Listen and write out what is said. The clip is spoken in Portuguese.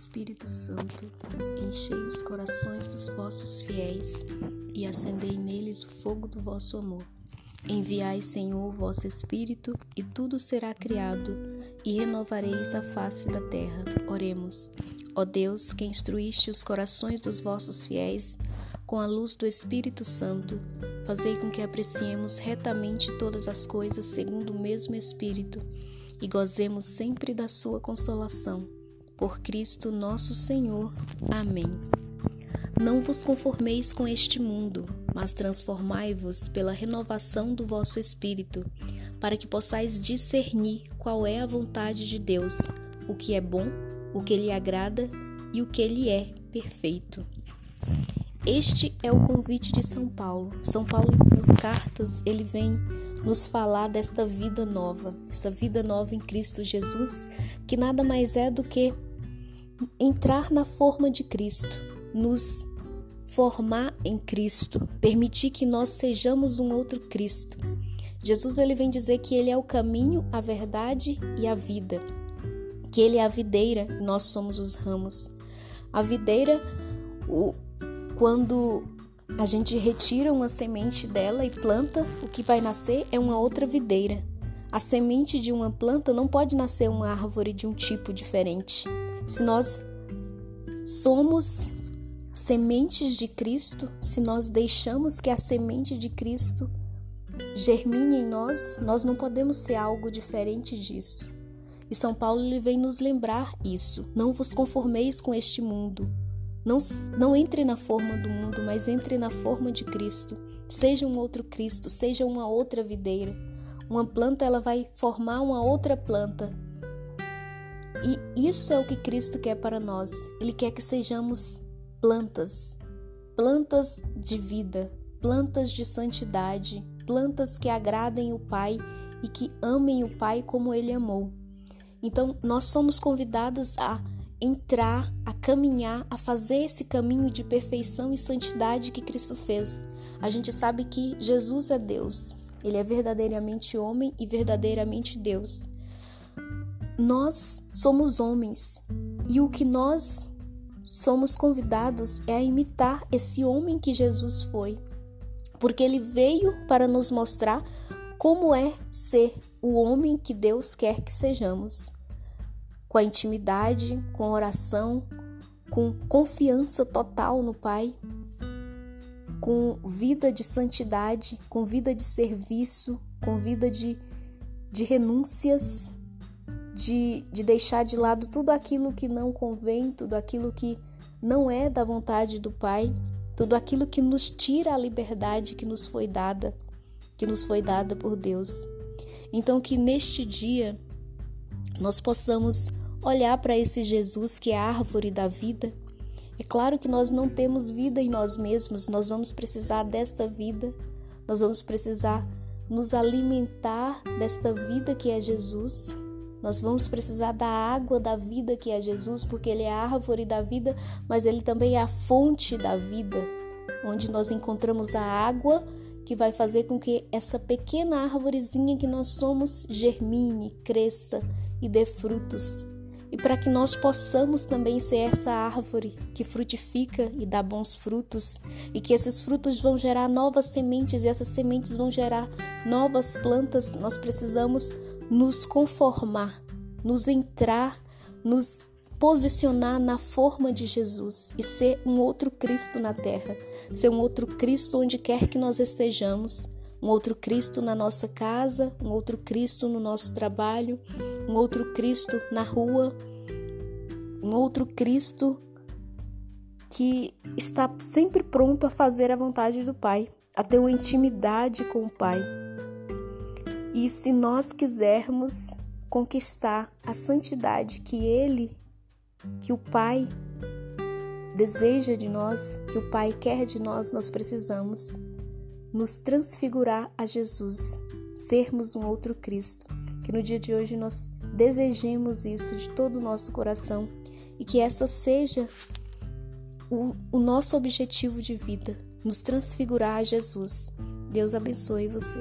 Espírito Santo, enchei os corações dos vossos fiéis e acendei neles o fogo do vosso amor. Enviai, Senhor, o vosso Espírito, e tudo será criado, e renovareis a face da terra. Oremos. Ó Deus, que instruíste os corações dos vossos fiéis com a luz do Espírito Santo, fazei com que apreciemos retamente todas as coisas segundo o mesmo Espírito e gozemos sempre da sua consolação por Cristo nosso Senhor. Amém. Não vos conformeis com este mundo, mas transformai-vos pela renovação do vosso espírito, para que possais discernir qual é a vontade de Deus, o que é bom, o que lhe agrada e o que lhe é perfeito. Este é o convite de São Paulo. São Paulo, em suas cartas, ele vem nos falar desta vida nova, essa vida nova em Cristo Jesus, que nada mais é do que entrar na forma de Cristo, nos formar em Cristo, permitir que nós sejamos um outro Cristo. Jesus ele vem dizer que ele é o caminho, a verdade e a vida. Que ele é a videira e nós somos os ramos. A videira, o, quando a gente retira uma semente dela e planta, o que vai nascer é uma outra videira. A semente de uma planta não pode nascer uma árvore de um tipo diferente. Se nós somos sementes de Cristo, se nós deixamos que a semente de Cristo germine em nós, nós não podemos ser algo diferente disso. E São Paulo ele vem nos lembrar isso. Não vos conformeis com este mundo. Não, não entre na forma do mundo, mas entre na forma de Cristo. Seja um outro Cristo, seja uma outra videira. Uma planta ela vai formar uma outra planta. E isso é o que Cristo quer para nós. Ele quer que sejamos plantas, plantas de vida, plantas de santidade, plantas que agradem o Pai e que amem o Pai como ele amou. Então, nós somos convidados a entrar, a caminhar, a fazer esse caminho de perfeição e santidade que Cristo fez. A gente sabe que Jesus é Deus, ele é verdadeiramente homem e verdadeiramente Deus. Nós somos homens e o que nós somos convidados é a imitar esse homem que Jesus foi, porque ele veio para nos mostrar como é ser o homem que Deus quer que sejamos. Com a intimidade, com a oração, com confiança total no Pai, com vida de santidade, com vida de serviço, com vida de, de renúncias, de, de deixar de lado tudo aquilo que não convém, tudo aquilo que não é da vontade do Pai, tudo aquilo que nos tira a liberdade que nos foi dada, que nos foi dada por Deus. Então que neste dia nós possamos olhar para esse Jesus que é a árvore da vida é claro que nós não temos vida em nós mesmos, nós vamos precisar desta vida, nós vamos precisar nos alimentar desta vida que é Jesus. Nós vamos precisar da água da vida que é Jesus, porque Ele é a árvore da vida, mas Ele também é a fonte da vida, onde nós encontramos a água que vai fazer com que essa pequena árvorezinha que nós somos germine, cresça e dê frutos e para que nós possamos também ser essa árvore que frutifica e dá bons frutos, e que esses frutos vão gerar novas sementes e essas sementes vão gerar novas plantas, nós precisamos nos conformar, nos entrar, nos posicionar na forma de Jesus e ser um outro Cristo na terra, ser um outro Cristo onde quer que nós estejamos um outro Cristo na nossa casa, um outro Cristo no nosso trabalho, um outro Cristo na rua, um outro Cristo que está sempre pronto a fazer a vontade do Pai, a ter uma intimidade com o Pai. E se nós quisermos conquistar a santidade que Ele, que o Pai deseja de nós, que o Pai quer de nós, nós precisamos nos transfigurar a Jesus, sermos um outro Cristo. Que no dia de hoje nós desejemos isso de todo o nosso coração e que essa seja o, o nosso objetivo de vida, nos transfigurar a Jesus. Deus abençoe você.